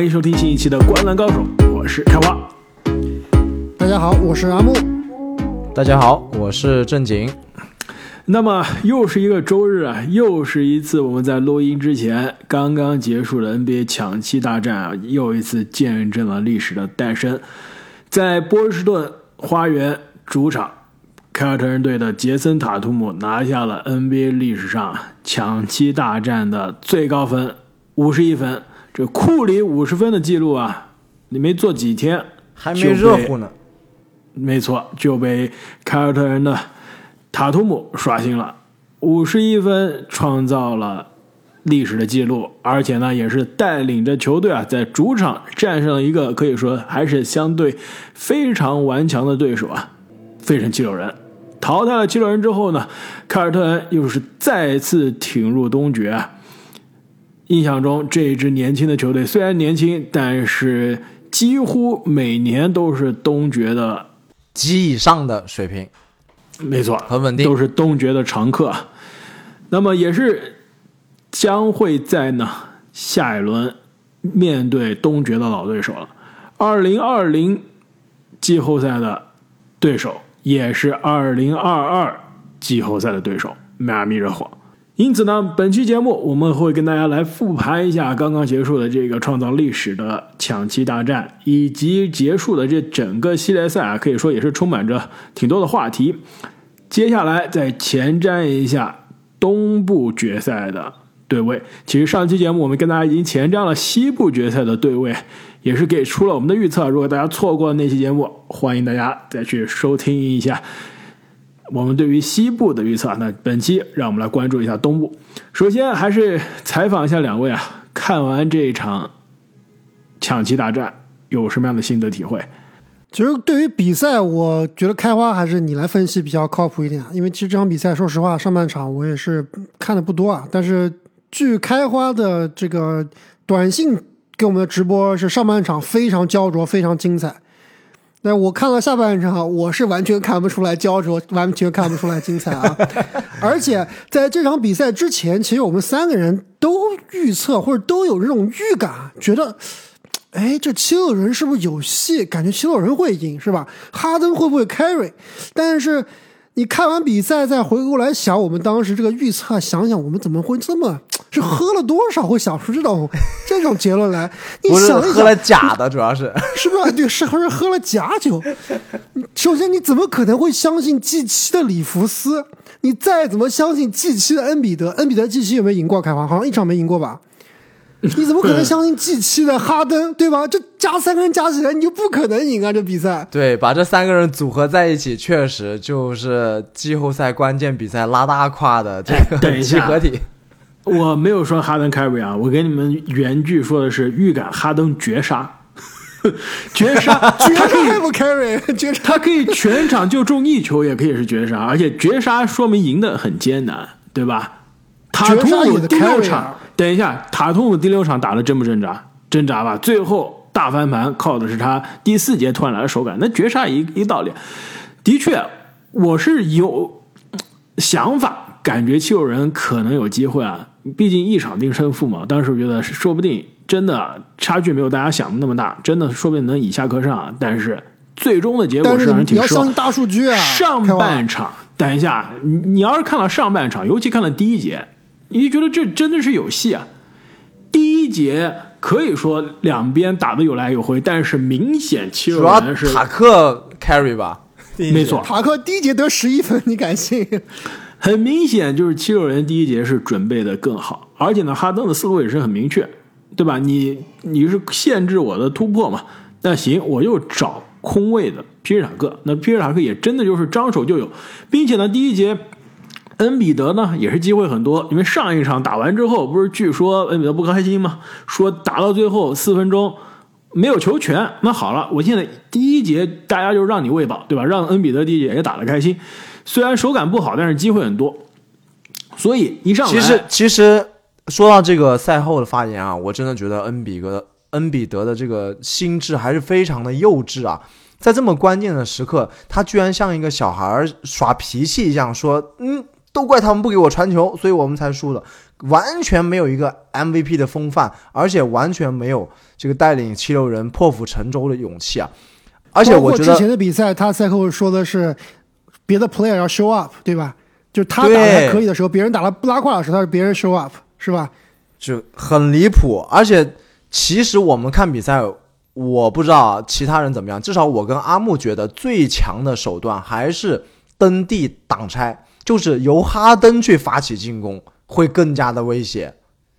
欢迎收听新一期的《观澜高手》，我是开花。大家好，我是阿木。大家好，我是正经。那么又是一个周日啊，又是一次我们在录音之前刚刚结束的 NBA 抢七大战啊，又一次见证了历史的诞生。在波士顿花园主场，凯尔特人队的杰森塔图姆拿下了 NBA 历史上抢七大战的最高分，五十一分。这库里五十分的记录啊，你没做几天，还没热乎呢。没错，就被凯尔特人的塔图姆刷新了，五十一分，创造了历史的记录，而且呢，也是带领着球队啊，在主场战胜了一个可以说还是相对非常顽强的对手啊，费城七六人。淘汰了七六人之后呢，凯尔特人又是再次挺入东决。印象中，这一支年轻的球队虽然年轻，但是几乎每年都是东决的。及以上的水平，没错，很稳定，都是东决的常客。那么也是将会在呢下一轮面对东决的老对手了。二零二零季后赛的对手，也是二零二二季后赛的对手——迈阿密热火。因此呢，本期节目我们会跟大家来复盘一下刚刚结束的这个创造历史的抢七大战，以及结束的这整个系列赛啊，可以说也是充满着挺多的话题。接下来再前瞻一下东部决赛的对位。其实上期节目我们跟大家已经前瞻了西部决赛的对位，也是给出了我们的预测。如果大家错过了那期节目，欢迎大家再去收听一下。我们对于西部的预测，那本期让我们来关注一下东部。首先还是采访一下两位啊，看完这一场抢七大战有什么样的心得体会？其实对于比赛，我觉得开花还是你来分析比较靠谱一点，因为其实这场比赛说实话，上半场我也是看的不多啊。但是据开花的这个短信给我们的直播，是上半场非常焦灼，非常精彩。那我看了下半场，我是完全看不出来焦灼，完全看不出来精彩啊！而且在这场比赛之前，其实我们三个人都预测或者都有这种预感，觉得，哎，这七六人是不是有戏？感觉七六人会赢，是吧？哈登会不会 carry？但是。你看完比赛再回过来想，我们当时这个预测，想想我们怎么会这么 是喝了多少会想出这种这种结论来？你想喝了假的，主要是 是不是？对，是不是喝了假酒？首先，你怎么可能会相信 G 七的里弗斯？你再怎么相信 G 七的恩比德？恩比德 G 七有没有赢过开花？好像一场没赢过吧？你怎么可能相信 G 七的哈登，对吧？这加三个人加起来，你就不可能赢啊！这比赛，对，把这三个人组合在一起，确实就是季后赛关键比赛拉大胯的这个集合体。我没有说哈登 carry 啊，我给你们原句说的是预感哈登绝杀，绝杀，绝杀不 carry，绝杀，他可以全场就中一球，也可以是绝杀，而且绝杀说明赢得很艰难，对吧？塔图姆第六场，等一下，塔图姆第六场打的挣不挣扎？挣扎吧。最后大翻盘靠的是他第四节突然来的手感，那绝杀一一道理。的确，我是有想法，感觉七六人可能有机会啊。毕竟一场定胜负嘛。当时我觉得说不定真的差距没有大家想的那么大，真的说不定能以下克上。但是最终的结果是让人挺失望。大数据啊！上半场，等一下，你你要是看了上半场，尤其看了第一节。你觉得这真的是有戏啊？第一节可以说两边打的有来有回，但是明显七六人是塔克 carry 吧？没错，塔克第一节得十一分，你敢信？很明显就是七六人第一节是准备的更好，而且呢，哈登的思路也是很明确，对吧？你你是限制我的突破嘛？那行，我就找空位的皮尔塔克。那皮尔塔克也真的就是张手就有，并且呢，第一节。恩比德呢也是机会很多，因为上一场打完之后，不是据说恩比德不开心吗？说打到最后四分钟没有球权。那好了，我现在第一节大家就让你喂饱，对吧？让恩比德第一节也打得开心，虽然手感不好，但是机会很多。所以一上来，其实其实说到这个赛后的发言啊，我真的觉得恩比格恩比德的这个心智还是非常的幼稚啊，在这么关键的时刻，他居然像一个小孩耍脾气一样说，嗯。都怪他们不给我传球，所以我们才输的。完全没有一个 MVP 的风范，而且完全没有这个带领七六人破釜沉舟的勇气啊！而且我觉得之前的比赛，他赛后说的是别的 player 要 show up，对吧？就他打的还可以的时候，别人打了不拉胯的时候，他是别人 show up，是吧？就很离谱。而且其实我们看比赛，我不知道其他人怎么样，至少我跟阿木觉得最强的手段还是蹬地挡拆，就是由哈登去发起进攻。会更加的威胁，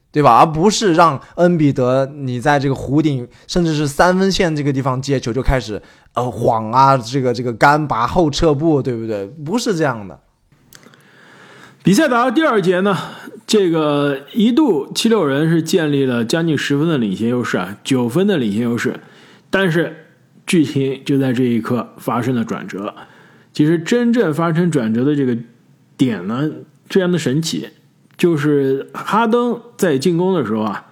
对吧？而不是让恩比德你在这个弧顶，甚至是三分线这个地方接球就开始呃晃啊，这个这个干拔后撤步，对不对？不是这样的。比赛打到第二节呢，这个一度七六人是建立了将近十分的领先优势啊，九分的领先优势，但是剧情就在这一刻发生了转折。其实真正发生转折的这个点呢，这样的神奇。就是哈登在进攻的时候啊，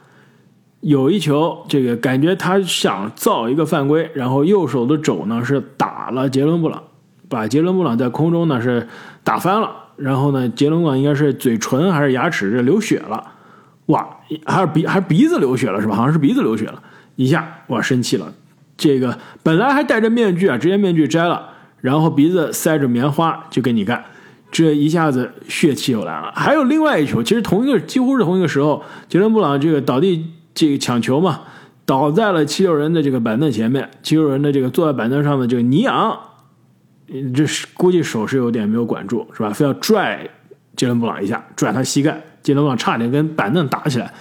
有一球，这个感觉他想造一个犯规，然后右手的肘呢是打了杰伦布朗，把杰伦布朗在空中呢是打翻了，然后呢杰伦布朗应该是嘴唇还是牙齿这流血了，哇，还是鼻还是鼻子流血了是吧？好像是鼻子流血了，一下哇生气了，这个本来还戴着面具啊，直接面具摘了，然后鼻子塞着棉花就跟你干。这一下子血气又来了。还有另外一球，其实同一个几乎是同一个时候，杰伦布朗这个倒地这个抢球。嘛，倒在了七六人的这个板凳前面。七六人的这个坐在板凳上的这个尼昂，这是估计手是有点没有管住，是吧？非要拽杰伦布朗一下，拽他膝盖，杰伦布朗差点跟板凳打起来。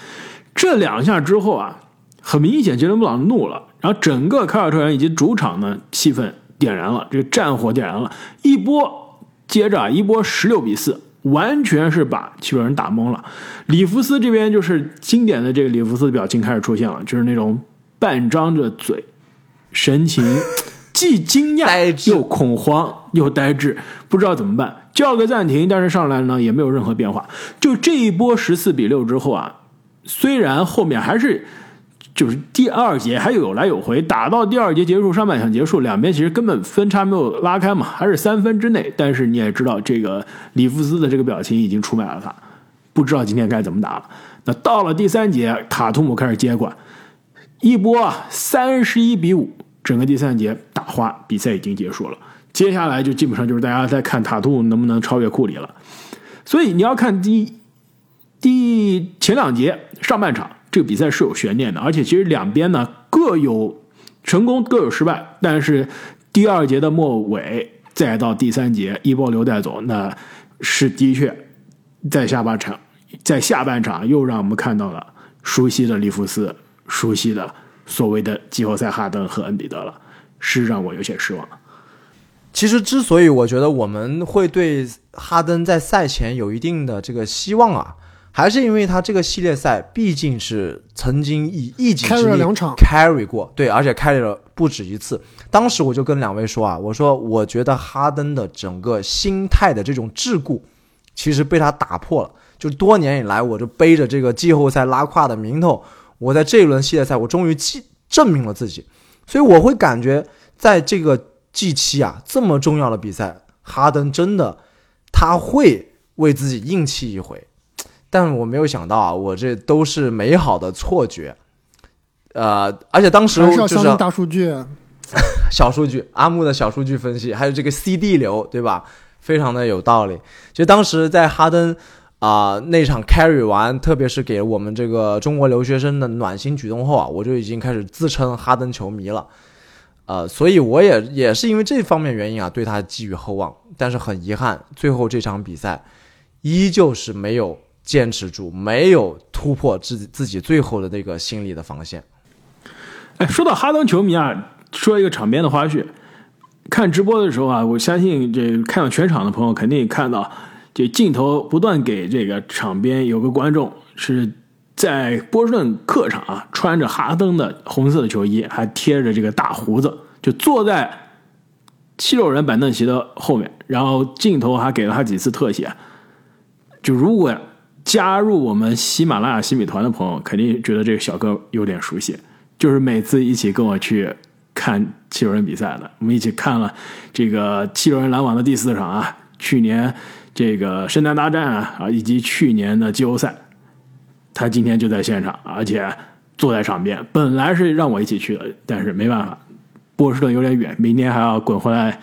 这两下之后啊，很明显杰伦布朗怒了，然后整个凯尔特人以及主场的气氛点燃了，这个战火点燃了，一波。接着啊，一波十六比四，完全是把七六人打懵了。里弗斯这边就是经典的这个里弗斯的表情开始出现了，就是那种半张着嘴，神情 既惊讶又恐慌又呆滞，不知道怎么办，叫个暂停，但是上来呢也没有任何变化。就这一波十四比六之后啊，虽然后面还是。就是第二节还有来有回，打到第二节结束，上半场结束，两边其实根本分差没有拉开嘛，还是三分之内。但是你也知道，这个里弗斯的这个表情已经出卖了他，不知道今天该怎么打了。那到了第三节，塔图姆开始接管，一波啊，三十一比五，整个第三节打花，比赛已经结束了。接下来就基本上就是大家在看塔图姆能不能超越库里了。所以你要看第第前两节上半场。这个比赛是有悬念的，而且其实两边呢各有成功，各有失败。但是第二节的末尾，再到第三节一波流带走，那是的确在下半场，在下半场又让我们看到了熟悉的里弗斯，熟悉的所谓的季后赛哈登和恩比德了，是让我有些失望。其实之所以我觉得我们会对哈登在赛前有一定的这个希望啊。还是因为他这个系列赛毕竟是曾经以一己之力 carry 过，对，而且 carry 了不止一次。当时我就跟两位说啊，我说我觉得哈登的整个心态的这种桎梏，其实被他打破了。就多年以来，我就背着这个季后赛拉胯的名头，我在这一轮系列赛，我终于证证明了自己。所以我会感觉，在这个季期啊，这么重要的比赛，哈登真的他会为自己硬气一回。但我没有想到啊，我这都是美好的错觉，呃，而且当时就是大数据，小数据，阿木的小数据分析，还有这个 CD 流，对吧？非常的有道理。其实当时在哈登啊那场 carry 完，特别是给我们这个中国留学生的暖心举动后啊，我就已经开始自称哈登球迷了，呃，所以我也也是因为这方面原因啊，对他寄予厚望。但是很遗憾，最后这场比赛依旧是没有。坚持住，没有突破自自己最后的那个心理的防线。哎，说到哈登球迷啊，说一个场边的花絮。看直播的时候啊，我相信这看到全场的朋友肯定看到，这镜头不断给这个场边有个观众是在波士顿客场啊，穿着哈登的红色的球衣，还贴着这个大胡子，就坐在七六人板凳席的后面。然后镜头还给了他几次特写，就如果。加入我们喜马拉雅新米团的朋友，肯定觉得这个小哥有点熟悉，就是每次一起跟我去看七六人比赛的，我们一起看了这个七六人篮网的第四场啊，去年这个圣诞大战啊啊，以及去年的季后赛，他今天就在现场，而且坐在场边。本来是让我一起去的，但是没办法，波士顿有点远，明天还要滚回来，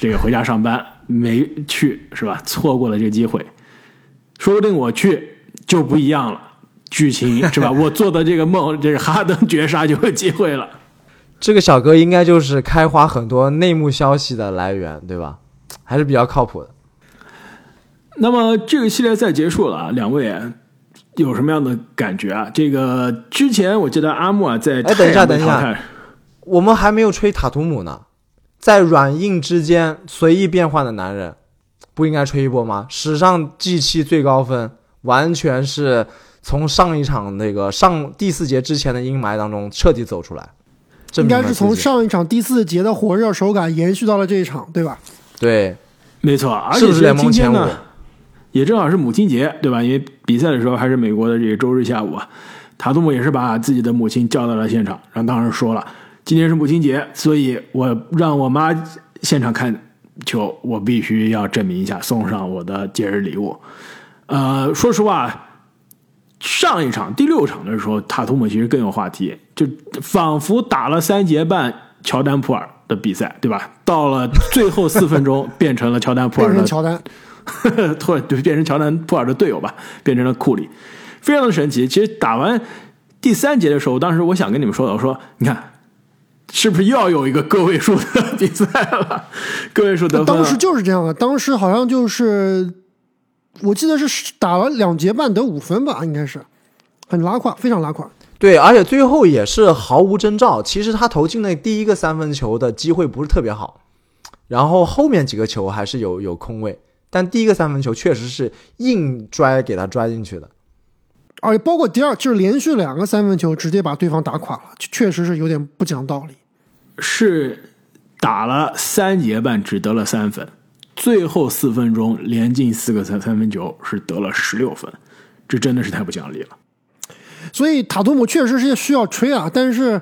这个回家上班，没去是吧？错过了这个机会，说不定我去就不一样了，剧情是吧？我做的这个梦，这是哈登绝杀就有机会了。这个小哥应该就是开花很多内幕消息的来源，对吧？还是比较靠谱的。那么这个系列赛结束了啊，两位有什么样的感觉啊？这个之前我记得阿木啊在哎，等一下，等一下，我们还没有吹塔图姆呢，在软硬之间随意变换的男人，不应该吹一波吗？史上 G 七最高分，完全是从上一场那个上第四节之前的阴霾当中彻底走出来，应该是从上一场第四节的火热手感延续到了这一场，对吧？对，没错，而且是联盟前五。也正好是母亲节，对吧？因为比赛的时候还是美国的这个周日下午啊，塔图姆也是把自己的母亲叫到了现场，然后当时说了，今天是母亲节，所以我让我妈现场看球，我必须要证明一下，送上我的节日礼物。呃，说实话，上一场第六场的时候，塔图姆其实更有话题，就仿佛打了三节半乔丹普尔的比赛，对吧？到了最后四分钟，变成了乔丹普尔的乔丹。突然就变成乔丹普尔的队友吧，变成了库里，非常的神奇。其实打完第三节的时候，当时我想跟你们说的，我说你看，是不是又要有一个个位数的比赛了？个位数得分。当时就是这样的，当时好像就是我记得是打了两节半得五分吧，应该是很拉胯，非常拉胯。对，而且最后也是毫无征兆。其实他投进那第一个三分球的机会不是特别好，然后后面几个球还是有有空位。但第一个三分球确实是硬拽给他拽进去的，而且包括第二就是连续两个三分球直接把对方打垮了，确实是有点不讲道理。是打了三节半只得了三分，最后四分钟连进四个三三分球是得了十六分，这真的是太不讲理了。所以塔图姆确实是需要吹啊，但是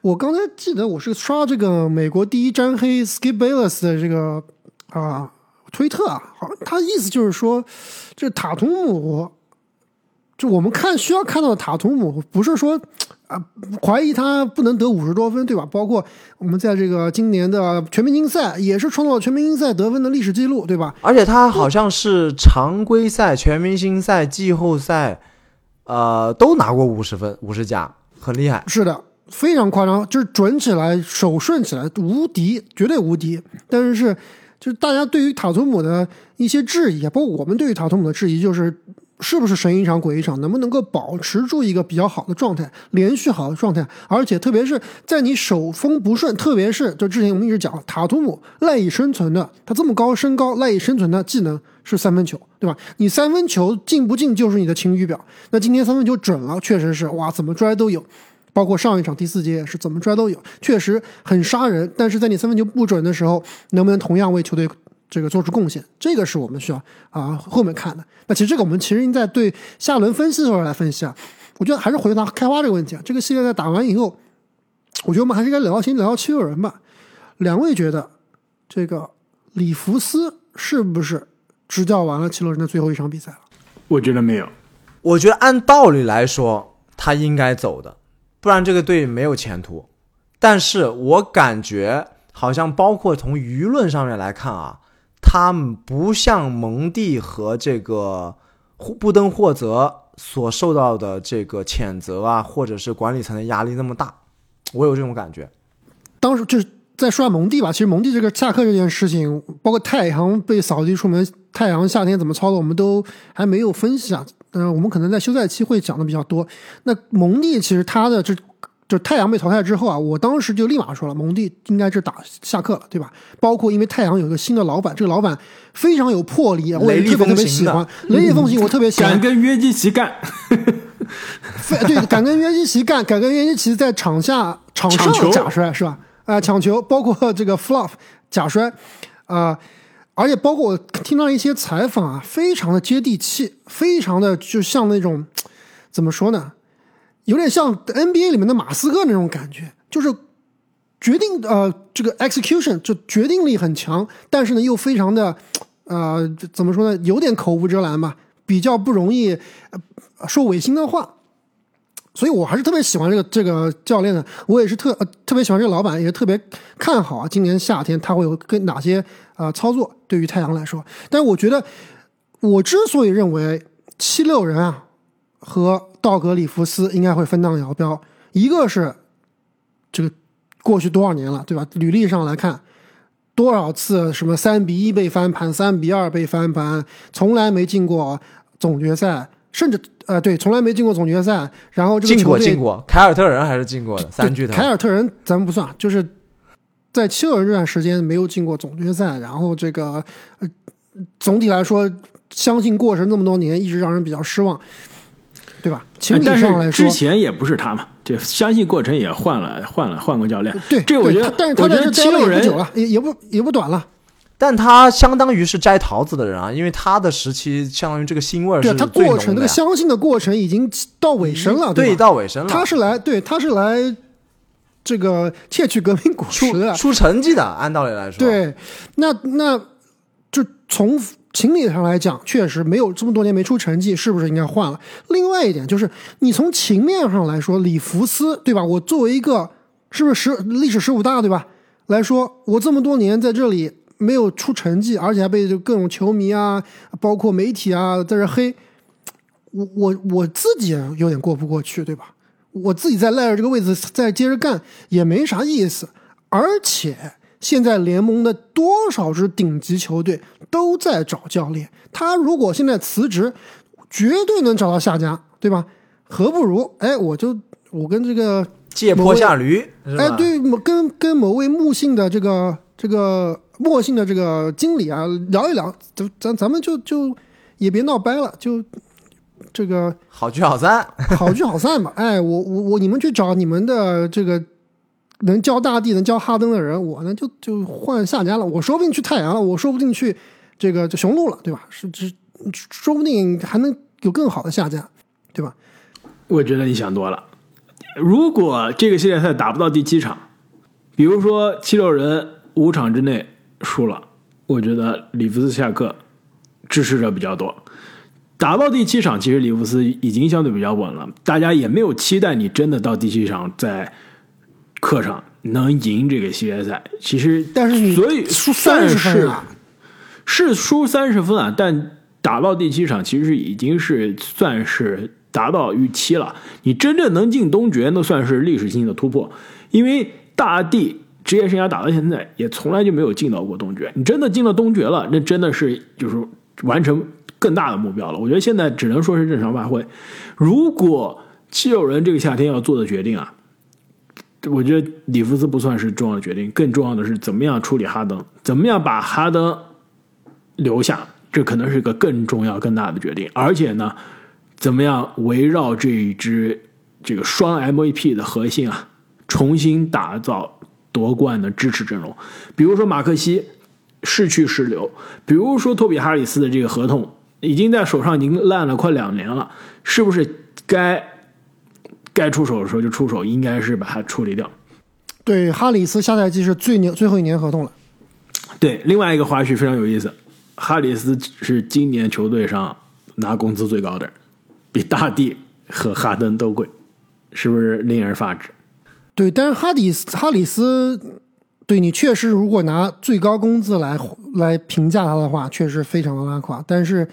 我刚才记得我是刷这个美国第一詹黑 Skip Bayless 的这个啊。推特啊，好，他意思就是说，这塔图姆，就我们看需要看到的塔图姆，不是说啊怀疑他不能得五十多分，对吧？包括我们在这个今年的全明星赛也是创造了全明星赛得分的历史记录，对吧？而且他好像是常规赛、全明星赛、季后赛，呃，都拿过五十分、五十加，很厉害。是的，非常夸张，就是准起来、手顺起来无敌，绝对无敌。但是。就是大家对于塔图姆的一些质疑啊，包括我们对于塔图姆的质疑，就是是不是神一场鬼一场，能不能够保持住一个比较好的状态，连续好的状态，而且特别是在你手风不顺，特别是就之前我们一直讲了塔图姆赖以生存的，他这么高身高赖以生存的技能是三分球，对吧？你三分球进不进就是你的晴雨表。那今天三分球准了，确实是哇，怎么拽都有。包括上一场第四节也是怎么拽都有，确实很杀人。但是在你三分球不准的时候，能不能同样为球队这个做出贡献？这个是我们需要啊后面看的。那其实这个我们其实应在对下轮分析的时候来分析啊。我觉得还是回答开花这个问题啊。这个系列赛打完以后，我觉得我们还是应该聊先聊七六人吧。两位觉得这个里弗斯是不是执教完了七六人的最后一场比赛了？我觉得没有。我觉得按道理来说，他应该走的。不然这个队没有前途，但是我感觉好像包括从舆论上面来看啊，他们不像蒙蒂和这个布登霍泽所受到的这个谴责啊，或者是管理层的压力那么大，我有这种感觉。当时就是在说蒙蒂吧，其实蒙蒂这个下课这件事情，包括太阳被扫地出门，太阳夏天怎么操作，我们都还没有分析啊。嗯，我们可能在休赛期会讲的比较多。那蒙蒂其实他的这就太阳被淘汰之后啊，我当时就立马说了，蒙蒂应该是打下课了，对吧？包括因为太阳有一个新的老板，这个老板非常有魄力，我也特别特别喜欢。雷厉风行，我特别喜欢。敢跟约基奇干，对，敢跟约基奇干，敢跟约基奇在场下场上假摔是吧？啊，抢球，包括这个 floff 假摔，啊。而且包括我听到一些采访啊，非常的接地气，非常的就像那种怎么说呢，有点像 NBA 里面的马斯克那种感觉，就是决定呃这个 execution 就决定力很强，但是呢又非常的呃怎么说呢，有点口无遮拦吧，比较不容易说违心的话。所以我还是特别喜欢这个这个教练的，我也是特特别喜欢这个老板，也特别看好啊，今年夏天他会有跟哪些呃操作对于太阳来说。但是我觉得，我之所以认为七六人啊和道格里夫斯应该会分道扬镳，一个是这个过去多少年了，对吧？履历上来看，多少次什么三比一被翻盘，三比二被翻盘，从来没进过总决赛。甚至呃，对，从来没进过总决赛。然后这个进过进过，凯尔特人还是进过的三巨头。凯尔特人咱们不算，就是在七六人这段时间没有进过总决赛。然后这个呃，总体来说，相信过程那么多年，一直让人比较失望，对吧？其实上来说，之前也不是他嘛，这相信过程也换了换了换过教练。对，这我觉得，但是他在这七六人久了，也也不也不短了。但他相当于是摘桃子的人啊，因为他的时期相当于这个腥味儿是他过程那个相信的过程已经到尾声了，对，到尾声了。他是来对，他是来这个窃取革命果实的，出成绩的。按道理来说，对，那那就从情理上来讲，确实没有这么多年没出成绩，是不是应该换了？另外一点就是，你从情面上来说，里弗斯对吧？我作为一个是不是十历史十五大对吧？来说，我这么多年在这里。没有出成绩，而且还被各种球迷啊，包括媒体啊在这黑，我我我自己有点过不过去，对吧？我自己在赖着这个位置再接着干也没啥意思。而且现在联盟的多少支顶级球队都在找教练，他如果现在辞职，绝对能找到下家，对吧？何不如哎，我就我跟这个借坡下驴，哎，对，跟跟某位木姓的这个这个。墨姓的这个经理啊，聊一聊，咱咱咱们就就也别闹掰了，就这个好聚好散，好聚好散嘛。哎，我我我，你们去找你们的这个能教大地、能教哈登的人，我呢就就换下家了。我说不定去太阳了，我说不定去这个就雄鹿了，对吧？是是说不定还能有更好的下家，对吧？我觉得你想多了。如果这个系列赛打不到第七场，比如说七六人五场之内。输了，我觉得里弗斯下课支持者比较多。打到第七场，其实里弗斯已经相对比较稳了，大家也没有期待你真的到第七场在客场能赢这个系列赛。其实，但是所以输三十分啊，是输三十分啊，但打到第七场，其实已经是算是达到预期了。你真正能进东决，那算是历史性的突破，因为大地。职业生涯打到现在，也从来就没有进到过东决。你真的进了东决了，那真的是就是完成更大的目标了。我觉得现在只能说是正常发挥。如果七六人这个夏天要做的决定啊，我觉得里弗斯不算是重要的决定，更重要的是怎么样处理哈登，怎么样把哈登留下，这可能是个更重要、更大的决定。而且呢，怎么样围绕这一支这个双 MVP 的核心啊，重新打造。夺冠的支持阵容，比如说马克西是去是留，比如说托比哈里斯的这个合同已经在手上已经烂了快两年了，是不是该该出手的时候就出手，应该是把它处理掉。对，哈里斯下赛季是最年最后一年合同了。对，另外一个花絮非常有意思，哈里斯是今年球队上拿工资最高的，比大帝和哈登都贵，是不是令人发指？对，但是哈迪斯哈里斯，对你确实，如果拿最高工资来来评价他的话，确实非常的拉垮。但是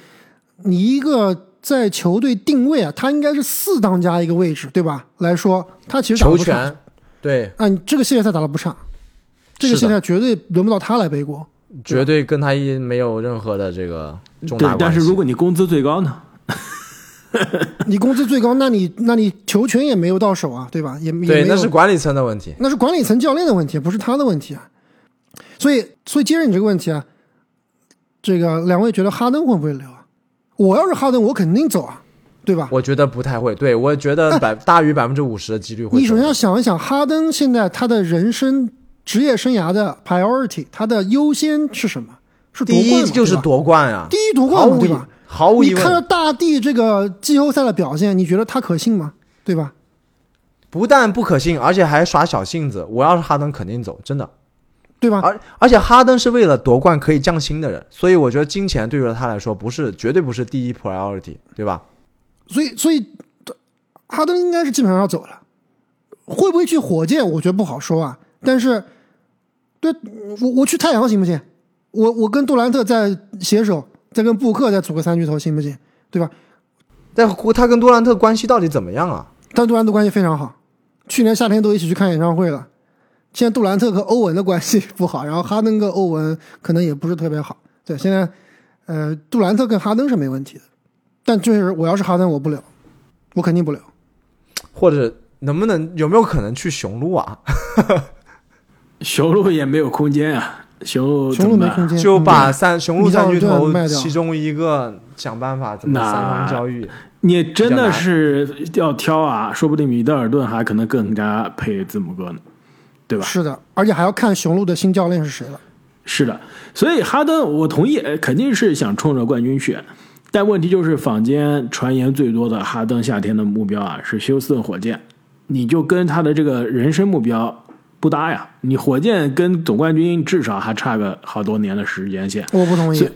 你一个在球队定位啊，他应该是四当家一个位置，对吧？来说，他其实打不差。对，啊，你这个系列赛打的不差，这个系列赛绝对轮不到他来背锅，绝对跟他一没有任何的这个重大关系。但是如果你工资最高呢？你工资最高，那你那你球权也没有到手啊，对吧？也对，那是管理层的问题，那是管理层教练的问题，不是他的问题啊。所以，所以接着你这个问题啊，这个两位觉得哈登会不会留啊？我要是哈登，我肯定走啊，对吧？我觉得不太会，对我觉得百大于百分之五十的几率会。你首先要想一想，哈登现在他的人生职业生涯的 priority，他的优先是什么？是第一就是夺冠啊，第一夺冠，对吧？毫无疑问，你看到大帝这个季后赛的表现，你觉得他可信吗？对吧？不但不可信，而且还耍小性子。我要是哈登，肯定走，真的。对吧？而而且哈登是为了夺冠可以降薪的人，所以我觉得金钱对于他来说不是绝对不是第一 priority，对吧？所以所以哈登应该是基本上要走了，会不会去火箭？我觉得不好说啊。但是，对我我去太阳行不行？我我跟杜兰特再携手，再跟布克再组个三巨头行不行？对吧？但他跟杜兰特关系到底怎么样啊？他杜兰特关系非常好，去年夏天都一起去看演唱会了。现在杜兰特和欧文的关系 不好，然后哈登跟欧文可能也不是特别好。对，现在，呃，杜兰特跟哈登是没问题的，但就是我要是哈登，我不留，我肯定不留。或者能不能有没有可能去雄鹿啊？雄鹿也没有空间啊，雄鹿雄鹿没空间，就把三雄鹿三巨头其中一个想办法怎么三方交易。你真的是要挑啊，说不定米德尔顿还可能更加配字母哥呢。对吧？是的，而且还要看雄鹿的新教练是谁了。是的，所以哈登，我同意，肯定是想冲着冠军去。但问题就是，坊间传言最多的哈登夏天的目标啊，是休斯顿火箭。你就跟他的这个人生目标不搭呀。你火箭跟总冠军至少还差个好多年的时间线。我不同意。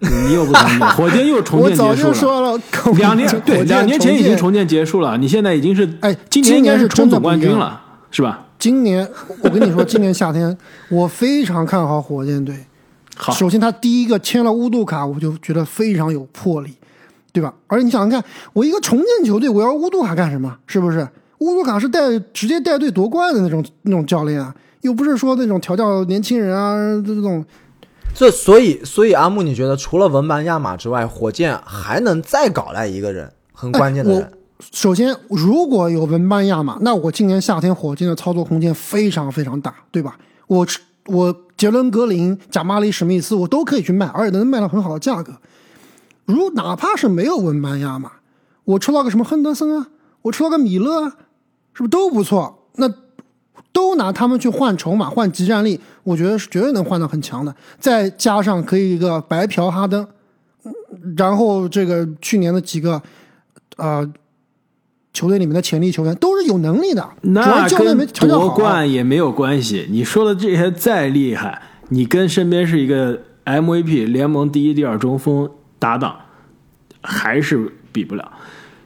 你又不同意？火箭又重建结束了。两年 对，两年前已经重建结束了。你现在已经是哎，今年应该是冲总冠军了，是吧？今年我跟你说，今年夏天我非常看好火箭队。好，首先他第一个签了乌杜卡，我就觉得非常有魄力，对吧？而且你想想看，我一个重建球队，我要乌杜卡干什么？是不是？乌杜卡是带直接带队夺冠的那种那种教练啊，又不是说那种调教年轻人啊这种。这所以所以阿木，你觉得除了文班亚马之外，火箭还能再搞来一个人很关键的人？首先，如果有文班亚马，那我今年夏天火箭的操作空间非常非常大，对吧？我我杰伦格林、贾马里史密斯，我都可以去卖，而且能卖到很好的价格。如哪怕是没有文班亚马，我抽到个什么亨德森啊，我抽到个米勒啊，是不是都不错？那都拿他们去换筹码、换集战力，我觉得是绝对能换到很强的。再加上可以一个白嫖哈登，然后这个去年的几个，呃。球队里面的潜力球员都是有能力的，那跟夺冠也没有关系。你说的这些再厉害，你跟身边是一个 MVP 联盟第一、第二中锋搭档，还是比不了。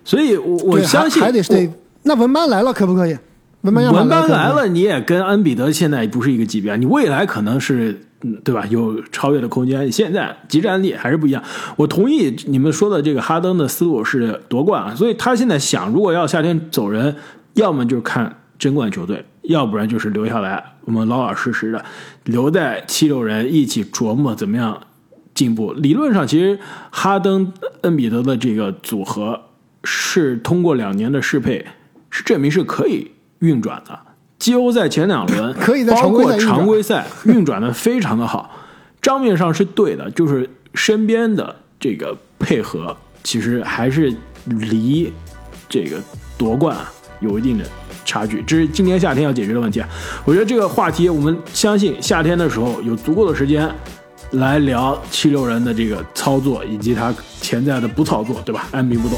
所以，我我相信还得是那文班来了可不可以？文班文班来了，你也跟恩比德现在不是一个级别，你未来可能是。嗯，对吧？有超越的空间。现在集战力还是不一样。我同意你们说的这个哈登的思路是夺冠啊，所以他现在想，如果要夏天走人，要么就是看争冠球队，要不然就是留下来，我们老老实实的留在七六人一起琢磨怎么样进步。理论上，其实哈登、恩比德的这个组合是通过两年的适配，是证明是可以运转的。季后赛前两轮，可以在包括常规赛运转的非常的好，账面上是对的，就是身边的这个配合，其实还是离这个夺冠有一定的差距，这是今年夏天要解决的问题。我觉得这个话题，我们相信夏天的时候有足够的时间来聊七六人的这个操作以及他潜在的不操作，对吧？按兵不动。